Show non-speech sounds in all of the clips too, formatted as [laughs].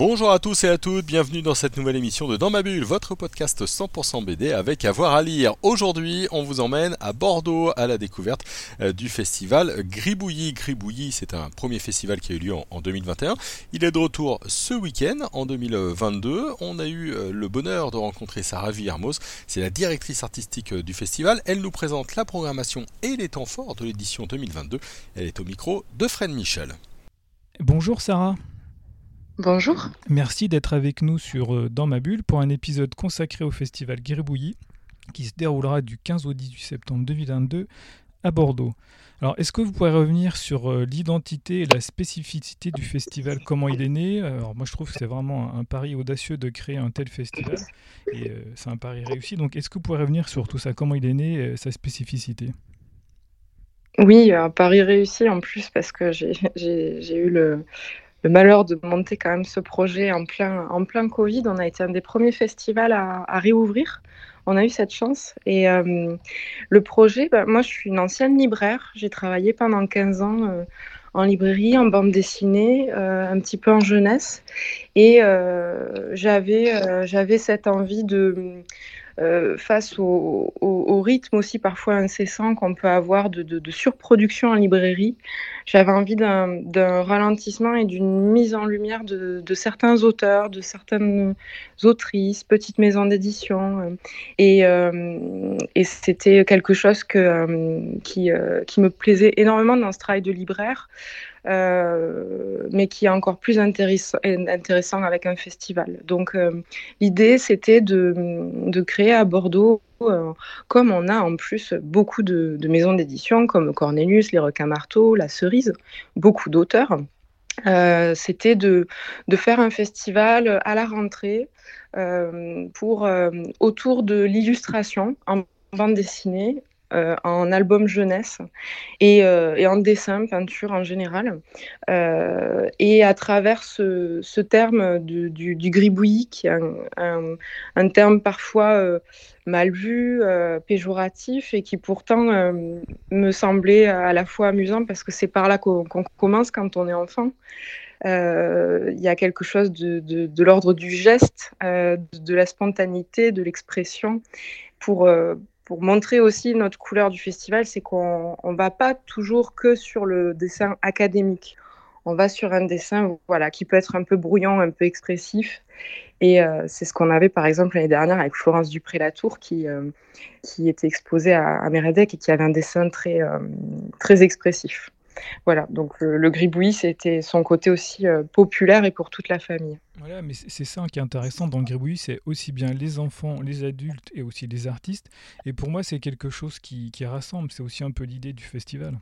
Bonjour à tous et à toutes, bienvenue dans cette nouvelle émission de Dans ma bulle, votre podcast 100% BD avec avoir à lire. Aujourd'hui, on vous emmène à Bordeaux à la découverte euh, du festival Gribouillis. Gribouillis, c'est un premier festival qui a eu lieu en 2021. Il est de retour ce week-end en 2022. On a eu euh, le bonheur de rencontrer Sarah Villermoz, c'est la directrice artistique euh, du festival. Elle nous présente la programmation et les temps forts de l'édition 2022. Elle est au micro de Fred Michel. Bonjour Sarah. Bonjour. Merci d'être avec nous sur euh, Dans ma bulle pour un épisode consacré au festival Gribouillis qui se déroulera du 15 au 18 septembre 2022 à Bordeaux. Alors, est-ce que vous pouvez revenir sur euh, l'identité et la spécificité du festival? Comment il est né? Alors, moi, je trouve que c'est vraiment un, pari audacieux de créer un tel festival et euh, c'est un pari réussi. Donc, est-ce que vous pouvez revenir sur tout ça? Comment il est né, sa spécificité? Oui, un pari réussi en plus parce que j'ai eu le, le malheur de monter quand même ce projet en plein, en plein Covid. On a été un des premiers festivals à, réouvrir. On a eu cette chance. Et euh, le projet, bah, moi je suis une ancienne libraire. J'ai travaillé pendant 15 ans euh, en librairie, en bande dessinée, euh, un petit peu en jeunesse. Et j'avais, j'avais cette envie de euh, face au, rythme aussi parfois incessant qu'on peut avoir de, surproduction en librairie, j'avais envie d'un ralentissement et d'une mise en lumière de, certains auteurs, de certaines autrices, petites maisons d'édition. Euh, euh, et, c'était quelque chose qui, qui me plaisait énormément dans ce travail de libraire. Euh, mais qui est encore plus intéressant, avec un festival. Donc euh, l'idée, c'était de, de, créer à Bordeaux, euh, comme on a en plus beaucoup de, maisons d'édition, comme Cornelius, Les Requins Marteaux, La Cerise, beaucoup d'auteurs. c'était de, de, faire un festival à la rentrée pour, autour de l'illustration en bande dessinée euh, en album jeunesse et, euh, en dessin, peinture en général. Euh, et à travers ce, terme du, du, gribouillis, qui est un, terme parfois mal vu, péjoratif, et qui pourtant me semblait à la fois amusant parce que c'est par là qu'on commence quand on est enfant. Il y a quelque chose de, de, de l'ordre du geste, de la spontanéité, de l'expression, pour, pour montrer aussi notre couleur du festival, c'est qu'on ne va pas toujours que sur le dessin académique. On va sur un dessin voilà, qui peut être un peu brouillon, un peu expressif. Et euh, c'est ce qu'on avait par exemple l'année dernière avec Florence Dupré-Latour qui, euh, qui était exposée à, à et qui avait un dessin très, euh, très expressif. Voilà, donc le, gribouillis, c'était son côté aussi euh, populaire et pour toute la famille. Voilà, mais c'est ça qui est intéressant dans le gribouillis, c'est aussi bien les enfants, les adultes et aussi les artistes. Et pour moi, c'est quelque chose qui rassemble, c'est aussi un peu l'idée du festival.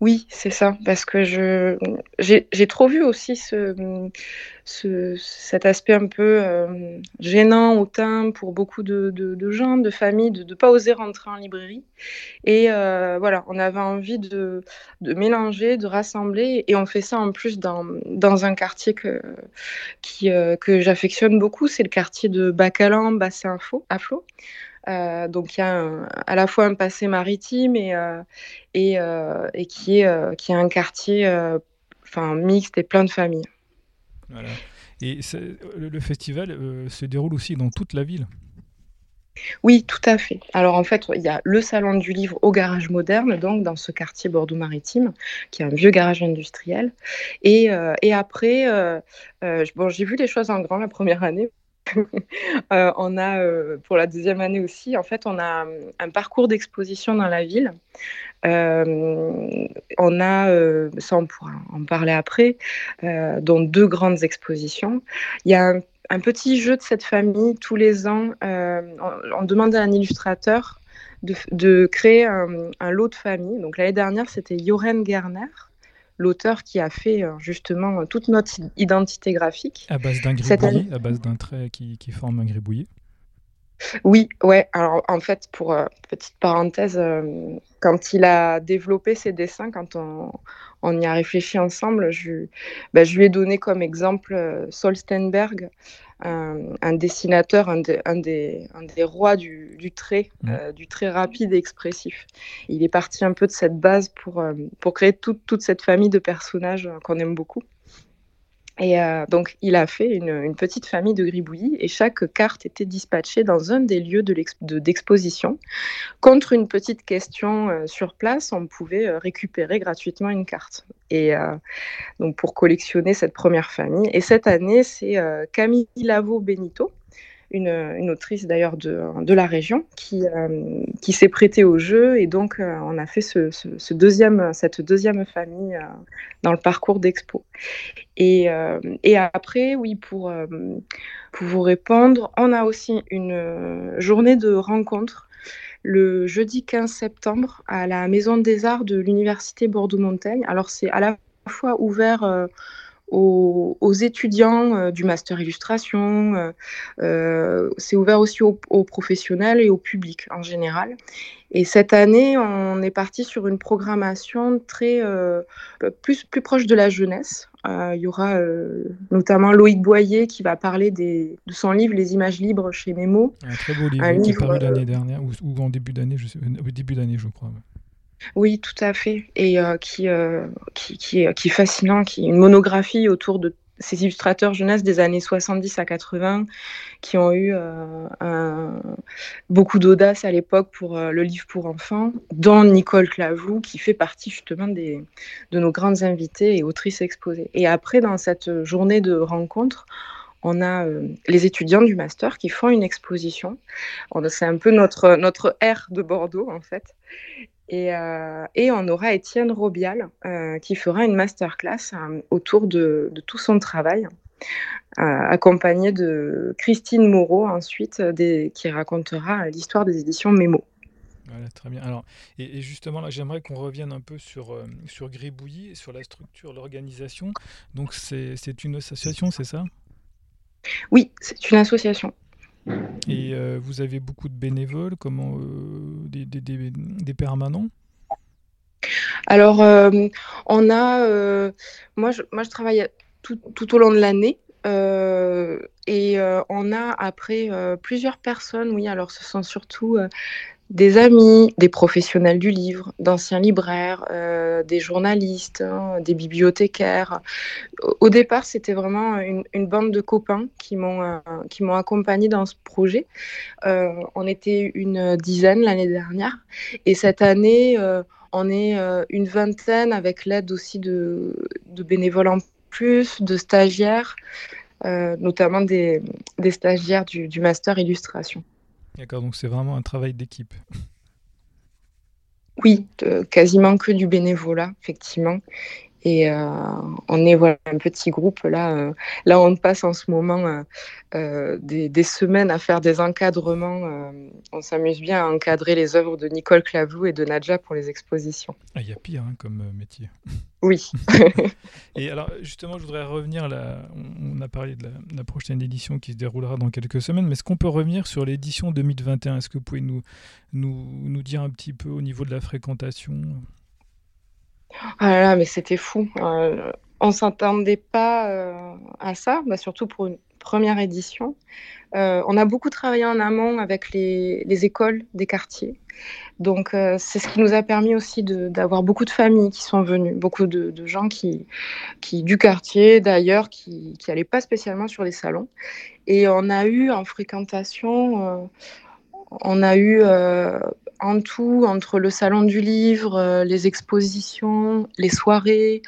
Oui, c'est ça, parce que je j'ai trop vu aussi ce, ce cet aspect un peu euh, gênant, hautain pour beaucoup de, de, gens, de familles, de ne pas oser rentrer en librairie. Et euh, voilà, on avait envie de, de, mélanger, de rassembler, et on fait ça en plus dans, dans un quartier que, euh, que j'affectionne beaucoup, c'est le quartier de Bacalan, Bassin à Flot. Euh, donc il y a à la fois un passé maritime et, euh, et, euh, et, qui, est, qui est un quartier enfin, mixte et plein de familles. Voilà. Et le festival se déroule aussi dans toute la ville? Oui, tout à fait. Alors en fait, il y a le salon du livre au garage moderne, donc dans ce quartier Bordeaux-Maritime, qui est un vieux garage industriel. Et, et après, bon, j'ai vu les choses en grand la première année, [laughs] Euh, on a, euh, pour la deuxième année aussi, en fait, on a euh, un parcours d'exposition dans la ville. on a, ça on pourra en parler après, dont deux grandes expositions. Il y a un, petit jeu de cette famille tous les ans. on, demande à un illustrateur de, créer un, lot de famille. Donc l'année dernière, c'était Joren Gerner l'auteur qui a fait euh, justement toute notre identité graphique. À base d'un gribouillis, à base d'un trait qui, forme un gribouillis oui, ouais. Alors en fait, pour euh, petite parenthèse, euh, quand il a développé ses dessins, quand on, on y a réfléchi ensemble, je, bah, je lui ai donné comme exemple Solstenberg, un, dessinateur, un, un, des, un, des, rois du, du trait, mmh. euh, du trait rapide et expressif. Il est parti un peu de cette base pour, euh, pour créer toute, toute cette famille de personnages qu'on aime beaucoup. Et donc, il a fait une, petite famille de gribouillis et chaque carte était dispatchée dans un des lieux d'exposition. Contre une petite question sur place, on pouvait récupérer gratuitement une carte. Et donc, pour collectionner cette première famille. Et cette année, c'est Camille Lavo Benito une, autrice d'ailleurs de, de, la région qui, euh, qui s'est prêtée au jeu et donc euh, on a fait ce, deuxième, cette deuxième famille euh, dans le parcours d'expo. Et, et, après, oui, pour, pour vous répondre, on a aussi une journée de rencontre le jeudi 15 septembre à la Maison des Arts de l'Université Bordeaux-Montaigne. Alors c'est à la fois ouvert aux, étudiants euh, du master illustration. Euh, euh, c'est ouvert aussi aux, professionnels et au public en général. Et cette année, on est parti sur une programmation très plus, plus proche de la jeunesse. il y aura notamment Loïc Boyer qui va parler des, de son livre Les images libres chez Memo. Un très beau livre qui est paru l'année dernière ou, en début d'année, je début d'année, je crois. Oui, tout à fait. Et euh, qui, euh, qui, qui, qui, est fascinant, qui est une monographie autour de ces illustrateurs jeunesse des années 70 à 80 qui ont eu euh, beaucoup d'audace à l'époque pour le livre pour enfants, dont Nicole Clavou, qui fait partie justement des, de nos grandes invitées et autrices exposées. Et après, dans cette journée de rencontre, on a les étudiants du master qui font une exposition. C'est un peu notre, notre de Bordeaux, en fait. Euh, et, on aura Étienne Robial euh, qui fera une masterclass euh, autour de, tout son travail, accompagné de Christine Moreau ensuite, qui racontera l'histoire des éditions Mémo. Voilà, très bien. Alors, et, justement, là, j'aimerais qu'on revienne un peu sur, sur Gribouillis, sur la structure, l'organisation. Donc, c'est une association, c'est ça? Oui, c'est une association. Et euh, vous avez beaucoup de bénévoles, comment, euh, des, permanents? Alors, euh, on a. moi, je, moi, je travaille tout, tout au long de l'année. et on a après plusieurs personnes, oui, alors ce sont surtout des amis, des professionnels du livre, d'anciens libraires, euh, des journalistes, hein, des bibliothécaires. Au départ, c'était vraiment une, bande de copains qui m'ont euh, accompagné dans ce projet. Euh, on était une dizaine l'année dernière, et cette année, on est une vingtaine avec l'aide aussi de, bénévoles en plus, de stagiaires, notamment des, des stagiaires du master illustration. D'accord, donc c'est vraiment un travail d'équipe. Oui, quasiment que du bénévolat, effectivement. Et euh, on est voilà, un petit groupe. Là, euh, là, on passe en ce moment euh, des, semaines à faire des encadrements. on s'amuse bien à encadrer les œuvres de Nicole Clavou et de Nadja pour les expositions. Ah, il y a pire hein, comme métier. Oui. [laughs] et alors, justement, je voudrais revenir là. On, a parlé de la, prochaine édition qui se déroulera dans quelques semaines, mais est-ce qu'on peut revenir sur l'édition 2021 Est-ce que vous pouvez nous, nous, nous dire un petit peu au niveau de la fréquentation? Ah là là, mais c'était fou. Euh, on s'entendait pas euh, à ça, bah, surtout pour une première édition. Euh, on a beaucoup travaillé en amont avec les, écoles des quartiers. Donc, euh, c'est ce qui nous a permis aussi d'avoir beaucoup de familles qui sont venues, beaucoup de, gens qui, qui, du quartier, d'ailleurs, qui n'allaient pas spécialement sur les salons. Et on a eu en fréquentation, on a eu en tout, entre le salon du livre, euh, les expositions, les soirées,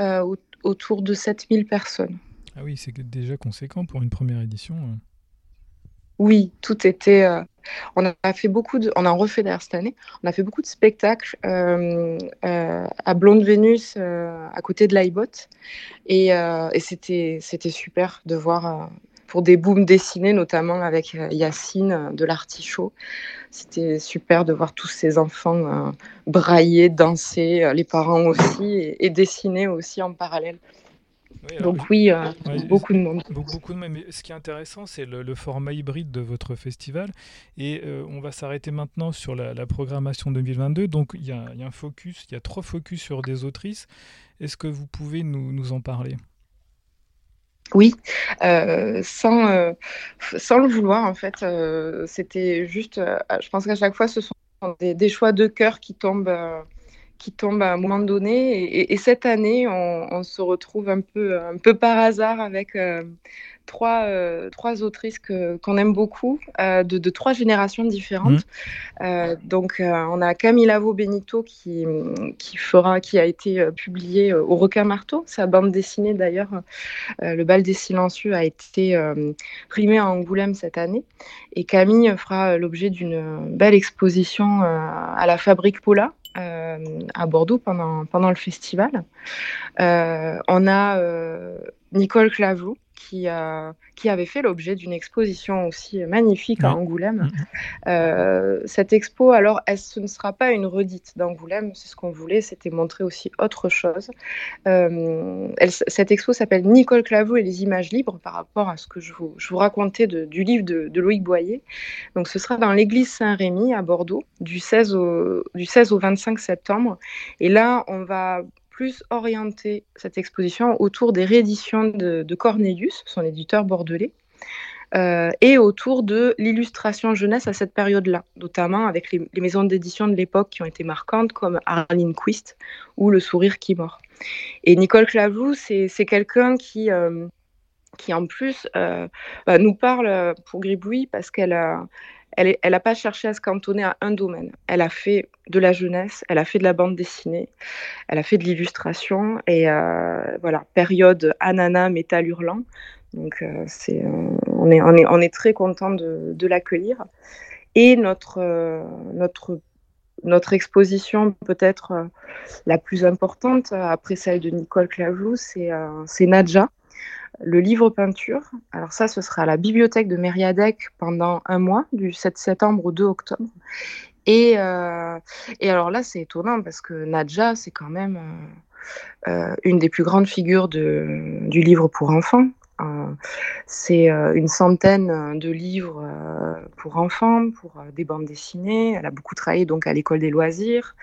euh, autour de 7000 personnes. Ah oui, c'est déjà conséquent pour une première édition. Hein. Oui, tout était. Euh, on a fait beaucoup de. On a refait d'ailleurs cette année. On a fait beaucoup de spectacles à Blonde Vénus, à côté de l'Aibot. Et, et c'était super de voir pour des booms dessinés, notamment avec euh, Yacine euh, de l'Artichaut. C'était super de voir tous ces enfants euh, brailler, danser, les parents aussi, et, dessiner aussi en parallèle. Donc oui, beaucoup de monde. Beaucoup de monde. Mais ce qui est intéressant, c'est le, format hybride de votre festival. Et on va s'arrêter maintenant sur la, programmation 2022. Donc il y, a, un focus, il y a trois focus sur des autrices. Est-ce que vous pouvez nous, nous en parler? Oui, euh, sans, euh, sans le vouloir, en fait. Euh, c'était juste, je pense qu'à chaque fois, ce sont des, choix de cœur qui tombent, qui tombe à un moment donné. Et, cette année, on, se retrouve un peu, un peu par hasard avec trois, euh, trois autrices qu'on aime beaucoup, euh, de, de, trois générations différentes. Mmh. Euh, donc, on a Camille Lavo Benito qui, qui, fera, qui a été publiée au Requin Marteau. Sa bande dessinée, d'ailleurs, Le bal des silencieux, a été primée à Angoulême cette année. Et Camille fera l'objet d'une belle exposition à la Fabrique Paula. à Bordeaux pendant, pendant le festival. on a Nicole Clavou, qui, qui avait fait l'objet d'une exposition aussi magnifique à Angoulême. Mm-hmm. Euh, cette expo, alors, elle, ce ne sera pas une redite d'Angoulême, c'est ce qu'on voulait, c'était montrer aussi autre chose. Euh, cette expo s'appelle Nicole Clavou et les images libres par rapport à ce que je vous, je vous racontais du livre de, de, Loïc Boyer. Donc, ce sera dans l'église Saint-Rémy à Bordeaux du 16, au, du 16 au 25 septembre. Et là, on va plus orienter cette exposition autour des rééditions de, Cornelius, son éditeur bordelais, euh, et autour de l'illustration jeunesse à cette période-là, notamment avec les, maisons d'édition de l'époque qui ont été marquantes, comme Arlene Quist ou Le Sourire qui mord. Et Nicole Clavou, c'est quelqu'un qui, euh, qui, en plus, euh, bah, nous parle pour Gribouille parce qu'elle a elle n'a pas cherché à se cantonner à un domaine. Elle a fait de la jeunesse, elle a fait de la bande dessinée, elle a fait de l'illustration et euh, voilà, période ananas, métal hurlant. Donc euh, c'est, euh, on, est, on, est, on est très content de, l'accueillir. Et notre, notre, notre exposition peut-être la plus importante après celle de Nicole Clavou, c'est, c'est Nadja le livre peinture. Alors ça, ce sera à la bibliothèque de Mériadec pendant un mois, du 7 septembre au 2 octobre. Et, euh, et alors là, c'est étonnant parce que Nadja, c'est quand même euh, euh, une des plus grandes figures du livre pour enfants. Euh, c'est euh, une centaine de livres euh, pour enfants, pour des bandes dessinées. Elle a beaucoup travaillé donc à l'école des loisirs.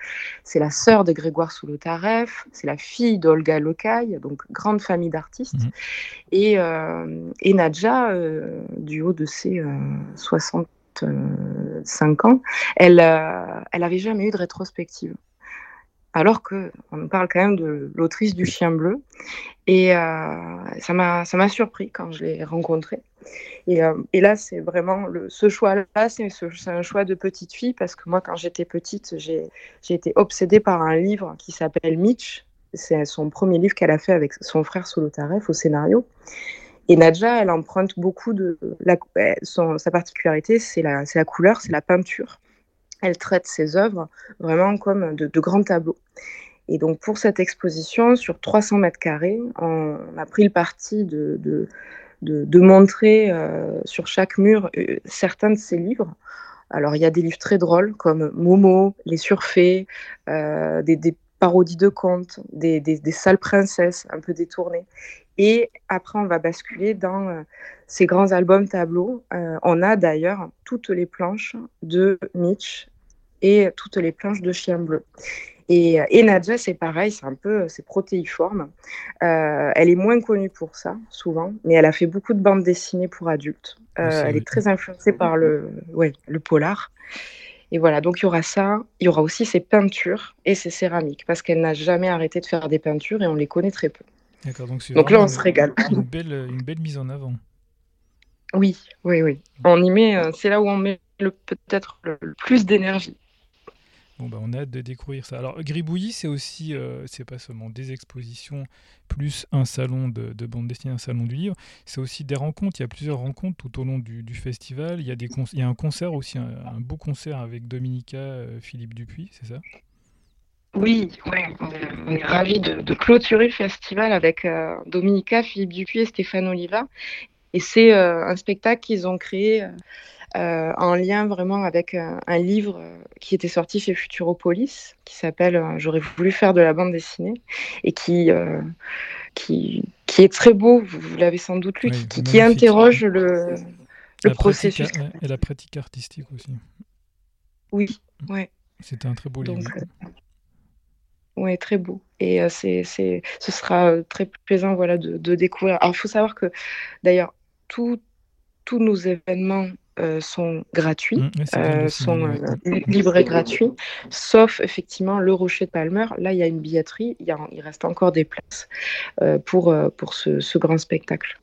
C'est la sœur de Grégoire Soulotaref. C'est la fille d'Olga Locaille, donc grande famille d'artistes. Mhm. Et, et, Nadja, du haut de ses 65 ans, elle, elle avait jamais eu de rétrospective alors que on parle quand même de l'autrice du Chien bleu. Et euh, ça m'a ça m'a surpris quand je l'ai rencontrée. Et, euh, et là, c'est vraiment le, ce choix-là, c'est un choix de petite fille parce que moi, quand j'étais petite, j'ai été obsédée par un livre qui s'appelle Mitch. C'est son premier livre qu'elle a fait avec son frère Solotareff au scénario. Et Nadja, elle emprunte beaucoup de la, son, sa particularité, c'est la, la couleur, c'est la peinture elle traite ses œuvres vraiment comme de, grands tableaux. Et donc pour cette exposition, sur 300 mètres carrés, on, a pris le parti de, de, montrer euh, sur chaque mur euh, certains de ses livres. Alors il y a des livres très drôles comme Momo, Les Surfaits, euh, des, parodies de contes, des, des, sales princesses un peu détournées. Et après, on va basculer dans ces grands albums tableaux. on a d'ailleurs toutes les planches de Mitch et toutes les planches de chien bleu. Et, et Nadja, c'est pareil, c'est un peu, c'est protéiforme. Euh, elle est moins connue pour ça, souvent, mais elle a fait beaucoup de bandes dessinées pour adultes. Euh, elle est très influencée par le, ouais, le polar. Et voilà, donc il y aura ça, il y aura aussi ses peintures et ses céramiques, parce qu'elle n'a jamais arrêté de faire des peintures et on les connaît très peu. Donc, donc là, on se régale. Une belle, une belle mise en avant. Oui, oui, oui. On y met, euh, c'est là où on met peut-être le plus d'énergie. Bon, bah, on a hâte de découvrir ça. Alors, Gribouillis, c'est aussi, euh, c'est pas seulement des expositions, plus un salon de, bande dessinée, un salon du livre, c'est aussi des rencontres. Il y a plusieurs rencontres tout au long du, festival. Il y, a des il y a un concert aussi, un, beau concert avec Dominica, euh, Philippe Dupuis, c'est ça? Oui, on est, ravis de, clôturer le festival avec euh, Dominica, Philippe Dupuis et Stéphane Oliva. Et c'est un spectacle qu'ils ont créé euh, en lien vraiment avec un, livre euh, qui était sorti chez Futuropolis, qui s'appelle euh, J'aurais voulu faire de la bande dessinée, et qui, qui, qui est très beau, vous, l'avez sans doute lu, qui, qui, interroge le, le processus. et la pratique artistique aussi. Oui, ouais. C'était un très beau livre. Oui, très beau. Et c'est, c'est, ce sera très plaisant voilà, de, de découvrir. Alors, il faut savoir que, d'ailleurs, tous nos événements sont gratuits, mmh, sont libres et gratuits, sauf effectivement le Rocher de Palmer. Là, il y a une billetterie, il, il reste encore des places pour, pour ce, ce grand spectacle.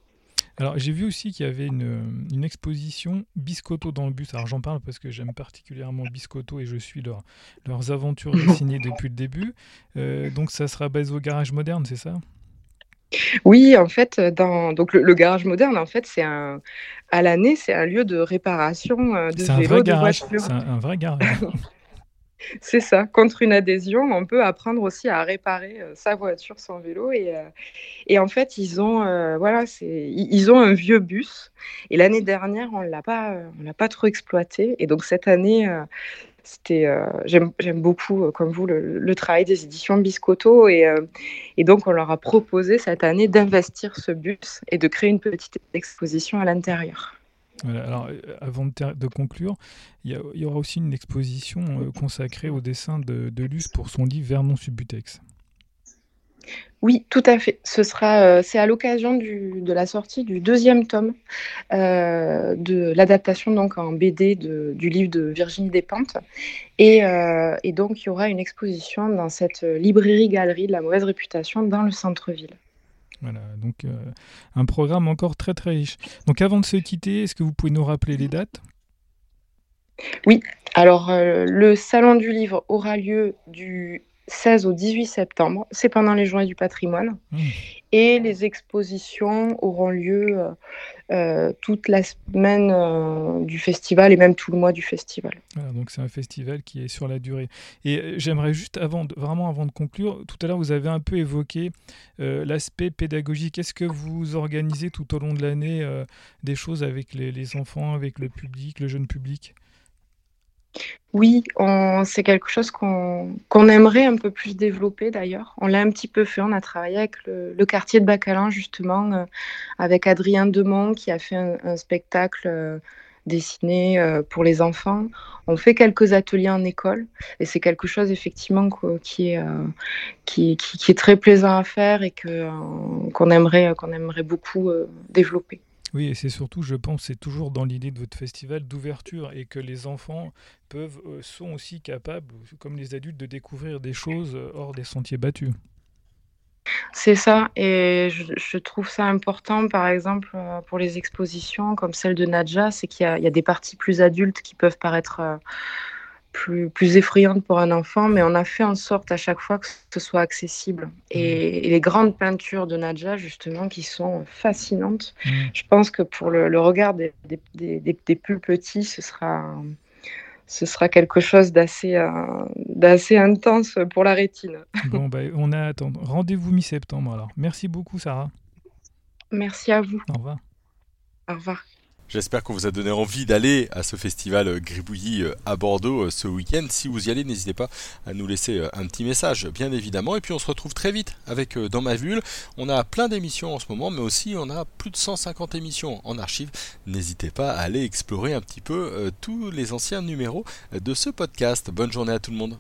Alors j'ai vu aussi qu'il y avait une, une, exposition Biscotto dans le bus. Alors j'en parle parce que j'aime particulièrement Biscotto et je suis leur, leurs aventures dessinées [laughs] depuis le début. Euh, donc ça sera basé au garage moderne, c'est ça? Oui, en fait, dans donc le, garage moderne, en fait, c'est un à l'année, c'est un lieu de réparation euh, de vélos, de voitures. C'est un, un, vrai garage. [laughs] C'est ça. Contre une adhésion, on peut apprendre aussi à réparer euh, sa voiture, son vélo. Et, euh, en fait, ils ont, euh, voilà, ils ont un vieux bus. Et l'année dernière, on on l'a pas trop exploité. Et donc cette année, c'était, j'aime, beaucoup, comme vous, le, travail des éditions Biscotto. Et donc, on leur a proposé cette année d'investir ce bus et de créer une petite exposition à l'intérieur alors, euh, avant de, conclure, il y, aura aussi une exposition euh, consacrée au dessin de, Luce pour son livre Vernon Subutex. Oui, tout à fait. Ce sera, euh, c'est à l'occasion de la sortie du deuxième tome de l'adaptation donc en BD du livre de Virginie Despentes. Et, et donc, il y aura une exposition dans cette librairie-galerie de la mauvaise réputation dans le centre-ville. Voilà, donc euh, un programme encore très très riche. Donc avant de se quitter, est-ce que vous pouvez nous rappeler les dates? Oui, alors euh, le Salon du Livre aura lieu du 16 au 18 septembre, c'est pendant les Journées du patrimoine. Mmh. Et les expositions auront lieu euh, euh, toute la semaine euh, du festival et même tout le mois du festival. donc c'est un festival qui est sur la durée. Et j'aimerais juste, avant vraiment avant de conclure, tout à l'heure vous avez un peu évoqué l'aspect pédagogique. Est-ce que vous organisez tout au long de l'année des choses avec les enfants, avec le public, le jeune public? Oui, c'est quelque chose qu'on aimerait un peu plus développer d'ailleurs. On l'a un petit peu fait, on a travaillé avec le, quartier de Bacalin justement, euh, avec Adrien Demont qui a fait un, spectacle euh, dessiné euh, pour les enfants. On fait quelques ateliers en école et c'est quelque chose effectivement qui est, qui, est très plaisant à faire et qu'on aimerait, qu'on aimerait beaucoup développer. Oui, et c'est surtout, je pense, c'est toujours dans l'idée de votre festival d'ouverture et que les enfants peuvent, euh, sont aussi capables, comme les adultes, de découvrir des choses euh, hors des sentiers battus. C'est ça, et je, trouve ça important, par exemple, euh, pour les expositions comme celle de Nadja, c'est qu'il y, a des parties plus adultes qui peuvent paraître plus, plus effrayante pour un enfant, mais on a fait en sorte à chaque fois que ce soit accessible. Et, mmh. les grandes peintures de Nadja, justement, qui sont fascinantes, mmh. je pense que pour le, regard des, des, des, plus petits, ce sera, ce sera quelque chose d'assez euh, d'assez intense pour la rétine. [laughs] Bon, bah, on a attendre. Rendez-vous mi-septembre alors. Merci beaucoup, Sarah. Merci à vous. Au revoir. Au revoir. J'espère qu'on vous a donné envie d'aller à ce festival euh, Gribouillis euh, à Bordeaux euh, ce week-end. Si vous y allez, n'hésitez pas à nous laisser un petit message, bien évidemment. Et puis on se retrouve très vite avec Dans ma bulle. On a plein d'émissions en ce moment, mais aussi on a plus de 150 émissions en archive. N'hésitez pas à aller explorer un petit peu tous les anciens numéros de ce podcast. Bonne journée à tout le monde.